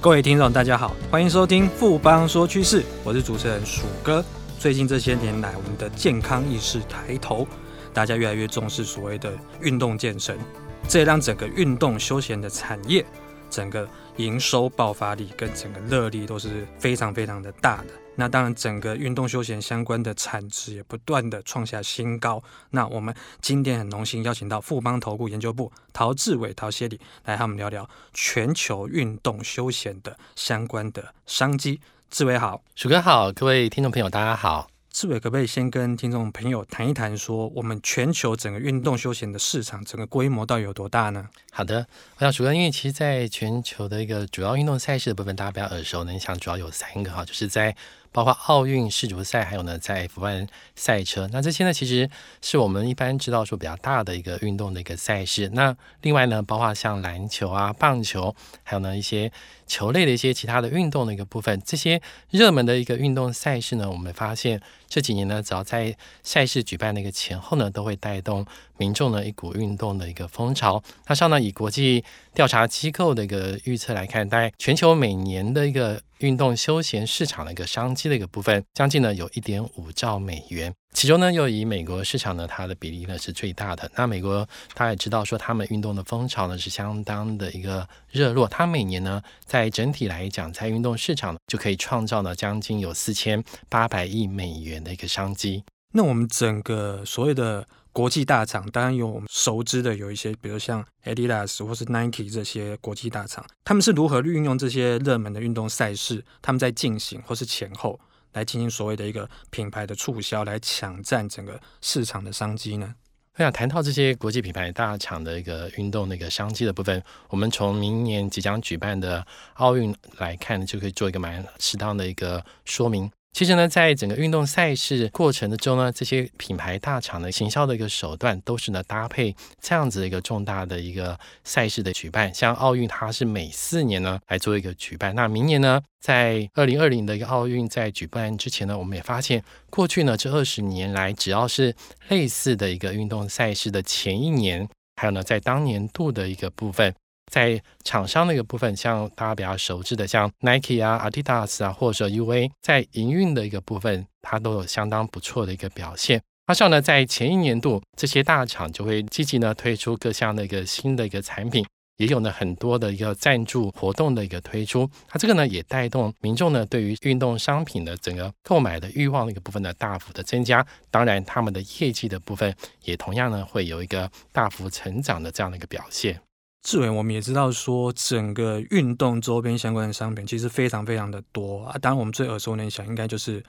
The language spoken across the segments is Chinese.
各位听众，大家好，欢迎收听富邦说趋势，我是主持人鼠哥。最近这些年来，我们的健康意识抬头，大家越来越重视所谓的运动健身，这也让整个运动休闲的产业，整个营收爆发力跟整个热力都是非常非常的大的。那当然，整个运动休闲相关的产值也不断的创下新高。那我们今天很荣幸邀请到富邦投顾研究部陶志伟陶协理来和我们聊聊全球运动休闲的相关的商机。志伟好，鼠哥好，各位听众朋友大家好。志伟可不可以先跟听众朋友谈一谈，说我们全球整个运动休闲的市场，整个规模到底有多大呢？好的，我想鼠哥，因为其实在全球的一个主要运动赛事的部分，大家比较耳熟能详，主要有三个哈，就是在。包括奥运、世足赛，还有呢，在 F1 赛车，那这些呢，其实是我们一般知道说比较大的一个运动的一个赛事。那另外呢，包括像篮球啊、棒球，还有呢一些球类的一些其他的运动的一个部分，这些热门的一个运动赛事呢，我们发现这几年呢，只要在赛事举办的一个前后呢，都会带动民众的一股运动的一个风潮。那上呢，以国际调查机构的一个预测来看，大概全球每年的一个运动休闲市场的一个商机的一个部分，将近呢有一点五兆美元。其中呢，又以美国市场呢，它的比例呢是最大的。那美国大家也知道说，他们运动的风潮呢是相当的一个热络。它每年呢，在整体来讲，在运动市场就可以创造呢将近有四千八百亿美元的一个商机。那我们整个所谓的国际大厂，当然有我们熟知的有一些，比如像 Adidas 或是 Nike 这些国际大厂，他们是如何运用这些热门的运动赛事，他们在进行或是前后。来进行所谓的一个品牌的促销，来抢占整个市场的商机呢？我想谈到这些国际品牌大厂的一个运动那个商机的部分，我们从明年即将举办的奥运来看，就可以做一个蛮适当的一个说明。其实呢，在整个运动赛事过程的中呢，这些品牌大厂的行销的一个手段，都是呢搭配这样子的一个重大的一个赛事的举办。像奥运，它是每四年呢来做一个举办。那明年呢，在二零二零的一个奥运在举办之前呢，我们也发现，过去呢这二十年来，只要是类似的一个运动赛事的前一年，还有呢在当年度的一个部分。在厂商那个部分，像大家比较熟知的，像 Nike 啊、Adidas 啊，或者说 UA，在营运的一个部分，它都有相当不错的一个表现。加上呢，在前一年度，这些大厂就会积极呢推出各项的一个新的一个产品，也有呢很多的一个赞助活动的一个推出。它这个呢也带动民众呢对于运动商品的整个购买的欲望的一个部分呢大幅的增加。当然，他们的业绩的部分也同样呢会有一个大幅成长的这样的一个表现。志伟，我们也知道说，整个运动周边相关的商品其实非常非常的多啊。当然，我们最耳熟能详应该就是，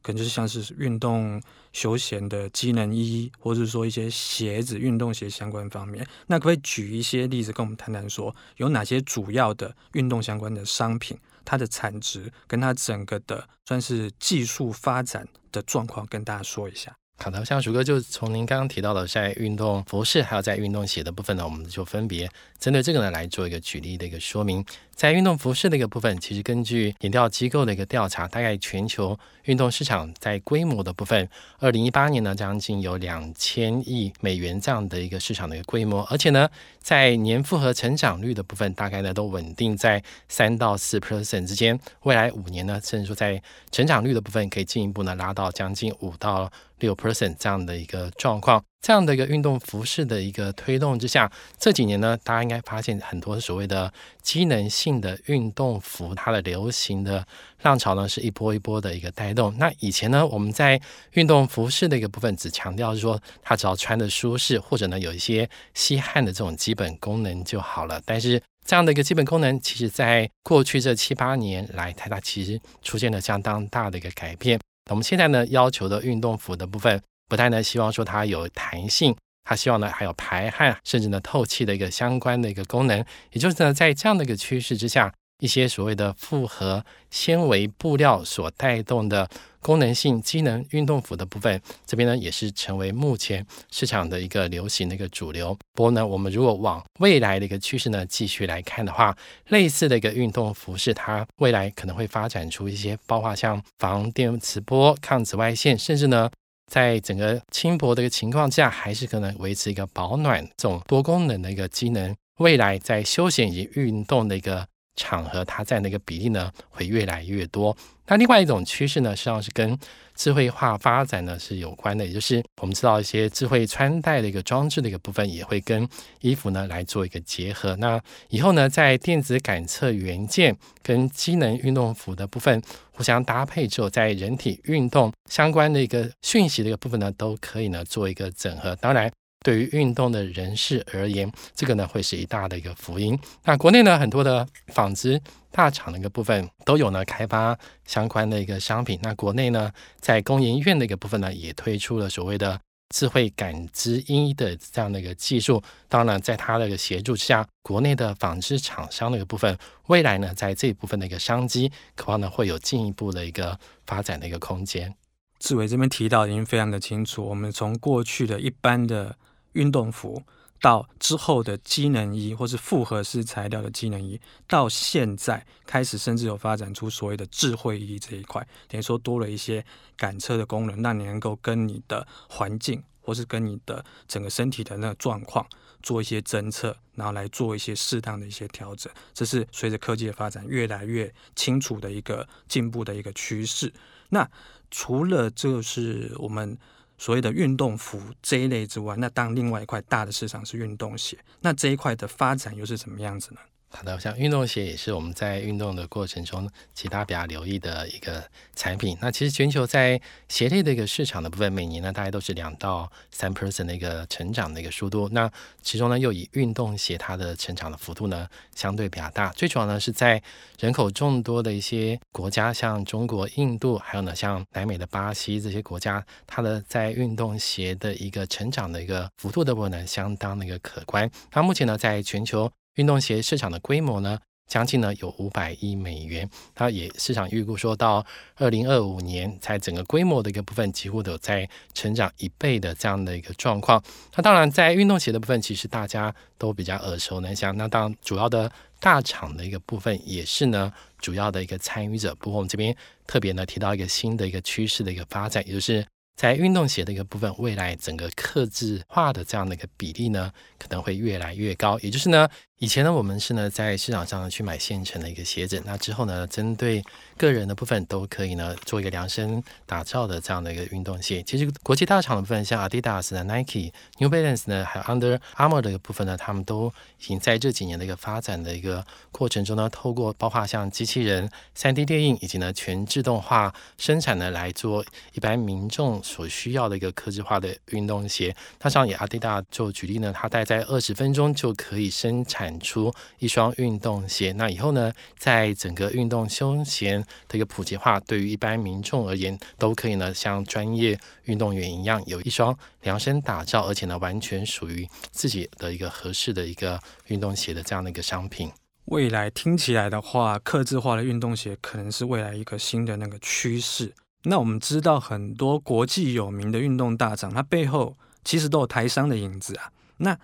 可能就是像是运动休闲的机能衣，或者是说一些鞋子、运动鞋相关方面。那可不可以举一些例子跟我们谈谈，说有哪些主要的运动相关的商品，它的产值跟它整个的算是技术发展的状况，跟大家说一下。好的，像鼠哥就从您刚刚提到的在运动服饰，还有在运动鞋的部分呢，我们就分别针对这个呢来做一个举例的一个说明。在运动服饰的一个部分，其实根据研调机构的一个调查，大概全球运动市场在规模的部分，二零一八年呢将近有两千亿美元这样的一个市场的一个规模，而且呢在年复合成长率的部分，大概呢都稳定在三到四 percent 之间。未来五年呢，甚至说在成长率的部分可以进一步呢拉到将近五到六 percent 这样的一个状况，这样的一个运动服饰的一个推动之下，这几年呢，大家应该发现很多所谓的机能性的运动服，它的流行的浪潮呢，是一波一波的一个带动。那以前呢，我们在运动服饰的一个部分，只强调说它只要穿的舒适，或者呢有一些吸汗的这种基本功能就好了。但是这样的一个基本功能，其实在过去这七八年来，它它其实出现了相当大的一个改变。我们现在呢，要求的运动服的部分，不但呢希望说它有弹性，它希望呢还有排汗，甚至呢透气的一个相关的一个功能。也就是呢，在这样的一个趋势之下，一些所谓的复合纤维布料所带动的功能性机能运动服的部分，这边呢也是成为目前市场的一个流行的一个主流。不过呢，我们如果往未来的一个趋势呢继续来看的话，类似的一个运动服饰，它未来可能会发展出一些，包括像防电磁波、抗紫外线，甚至呢，在整个轻薄的一个情况下，还是可能维持一个保暖这种多功能的一个机能。未来在休闲以及运动的一个场合，它在那个比例呢会越来越多。那另外一种趋势呢，实际上是跟智慧化发展呢是有关的，也就是我们知道一些智慧穿戴的一个装置的一个部分，也会跟衣服呢来做一个结合。那以后呢，在电子感测元件跟机能运动服的部分互相搭配之后，在人体运动相关的一个讯息的一个部分呢，都可以呢做一个整合。当然。对于运动的人士而言，这个呢会是一大的一个福音。那国内呢很多的纺织大厂的一个部分都有呢开发相关的一个商品。那国内呢在工研院的一个部分呢也推出了所谓的智慧感知衣的这样的一个技术。当然，在它的一个协助之下，国内的纺织厂商的一个部分，未来呢在这一部分的一个商机，渴望呢会有进一步的一个发展的一个空间。志伟这边提到已经非常的清楚，我们从过去的一般的。运动服到之后的机能衣，或是复合式材料的机能衣，到现在开始甚至有发展出所谓的智慧衣这一块，等于说多了一些感测的功能，让你能够跟你的环境，或是跟你的整个身体的那个状况做一些侦测，然后来做一些适当的一些调整。这是随着科技的发展越来越清楚的一个进步的一个趋势。那除了就是我们。所谓的运动服这一类之外，那当另外一块大的市场是运动鞋，那这一块的发展又是怎么样子呢？好的，像运动鞋也是我们在运动的过程中，其他比较留意的一个产品。那其实全球在鞋类的一个市场的部分，每年呢大概都是两到三 percent 的一个成长的一个速度。那其中呢又以运动鞋它的成长的幅度呢相对比较大。最主要呢是在人口众多的一些国家，像中国、印度，还有呢像南美的巴西这些国家，它的在运动鞋的一个成长的一个幅度的部分呢相当的一个可观。那目前呢在全球。运动鞋市场的规模呢，将近呢有五百亿美元。它也市场预估说到二零二五年，在整个规模的一个部分，几乎都在成长一倍的这样的一个状况。那当然，在运动鞋的部分，其实大家都比较耳熟能详。那当，主要的大厂的一个部分，也是呢主要的一个参与者。不过，我们这边特别呢提到一个新的一个趋势的一个发展，也就是。在运动鞋的一个部分，未来整个客制化的这样的一个比例呢，可能会越来越高。也就是呢，以前呢，我们是呢在市场上呢去买现成的一个鞋子，那之后呢，针对个人的部分都可以呢做一个量身打造的这样的一个运动鞋。其实国际大厂的部分，像 Adidas 的 Nike、New Balance 呢，还有 Under Armour 的一个部分呢，他们都已经在这几年的一个发展的一个过程中呢，透过包括像机器人、3D 列印以及呢全自动化生产呢来做一般民众。所需要的一个科技化的运动鞋，那像以阿迪达做举例呢，它大概在二十分钟就可以生产出一双运动鞋。那以后呢，在整个运动休闲的一个普及化，对于一般民众而言，都可以呢像专业运动员一样，有一双量身打造，而且呢完全属于自己的一个合适的一个运动鞋的这样的一个商品。未来听起来的话，客制化的运动鞋可能是未来一个新的那个趋势。那我们知道很多国际有名的运动大厂，它背后其实都有台商的影子啊。那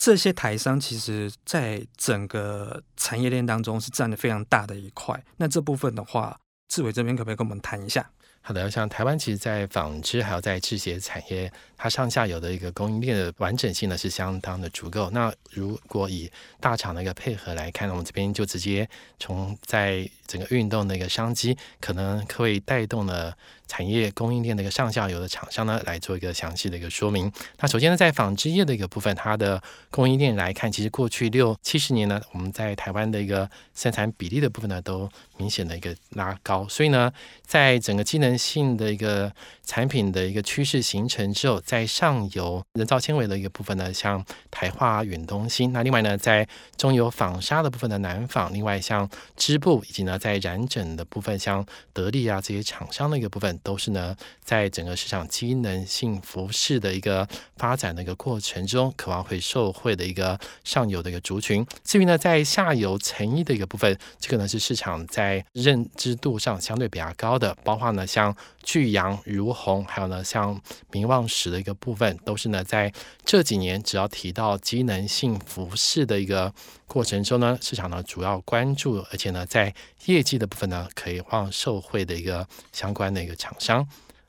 这些台商其实在整个产业链当中是占的非常大的一块。那这部分的话，志伟这边可不可以跟我们谈一下？好的，像台湾其实，在纺织还有在制鞋产业，它上下游的一个供应链的完整性呢是相当的足够。那如果以大厂的一个配合来看，我们这边就直接从在整个运动的一个商机，可能可以带动了产业供应链的一个上下游的厂商呢，来做一个详细的一个说明。那首先呢，在纺织业的一个部分，它的供应链来看，其实过去六七十年呢，我们在台湾的一个生产比例的部分呢，都明显的一个拉高。所以呢，在整个机能性的一个产品的一个趋势形成之后，在上游人造纤维的一个部分呢，像台化、远东新；那另外呢，在中游纺纱的部分的南纺，另外像织布以及呢。在染整的部分，像得力啊这些厂商的一个部分，都是呢，在整个市场机能性服饰的一个发展的一个过程中，渴望会受惠的一个上游的一个族群。至于呢，在下游成衣的一个部分，这个呢是市场在认知度上相对比较高的，包括呢像聚阳、如虹，还有呢像明望石的一个部分，都是呢在这几年只要提到机能性服饰的一个过程中呢，市场呢主要关注，而且呢在业绩的部分呢，可以望受惠的一个相关的一个厂商。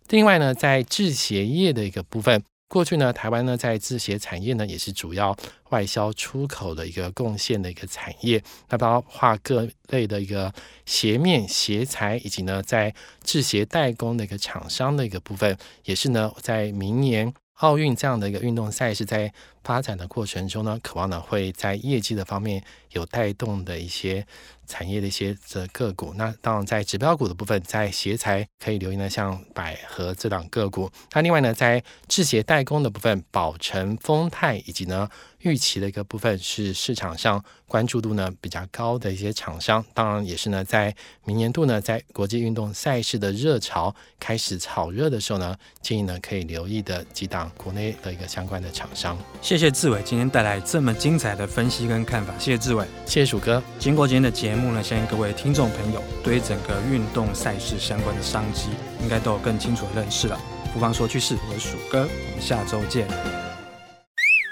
另外呢，在制鞋业的一个部分，过去呢，台湾呢在制鞋产业呢也是主要外销出口的一个贡献的一个产业，那包括各类的一个鞋面、鞋材，以及呢在制鞋代工的一个厂商的一个部分，也是呢在明年奥运这样的一个运动赛事在发展的过程中呢，渴望呢会在业绩的方面有带动的一些。产业的一些的个股，那当然在指标股的部分，在鞋材可以留意呢，像百合这档个股。那另外呢，在制鞋代工的部分，宝成、丰泰以及呢玉期的一个部分，是市场上关注度呢比较高的一些厂商。当然也是呢，在明年度呢，在国际运动赛事的热潮开始炒热的时候呢，建议呢可以留意的几档国内的一个相关的厂商。谢谢志伟今天带来这么精彩的分析跟看法，谢谢志伟，谢谢鼠哥。经过今天的节目。呢，相信各位听众朋友对于整个运动赛事相关的商机，应该都有更清楚的认识了。不妨说趋势，我是鼠哥，我们下周见。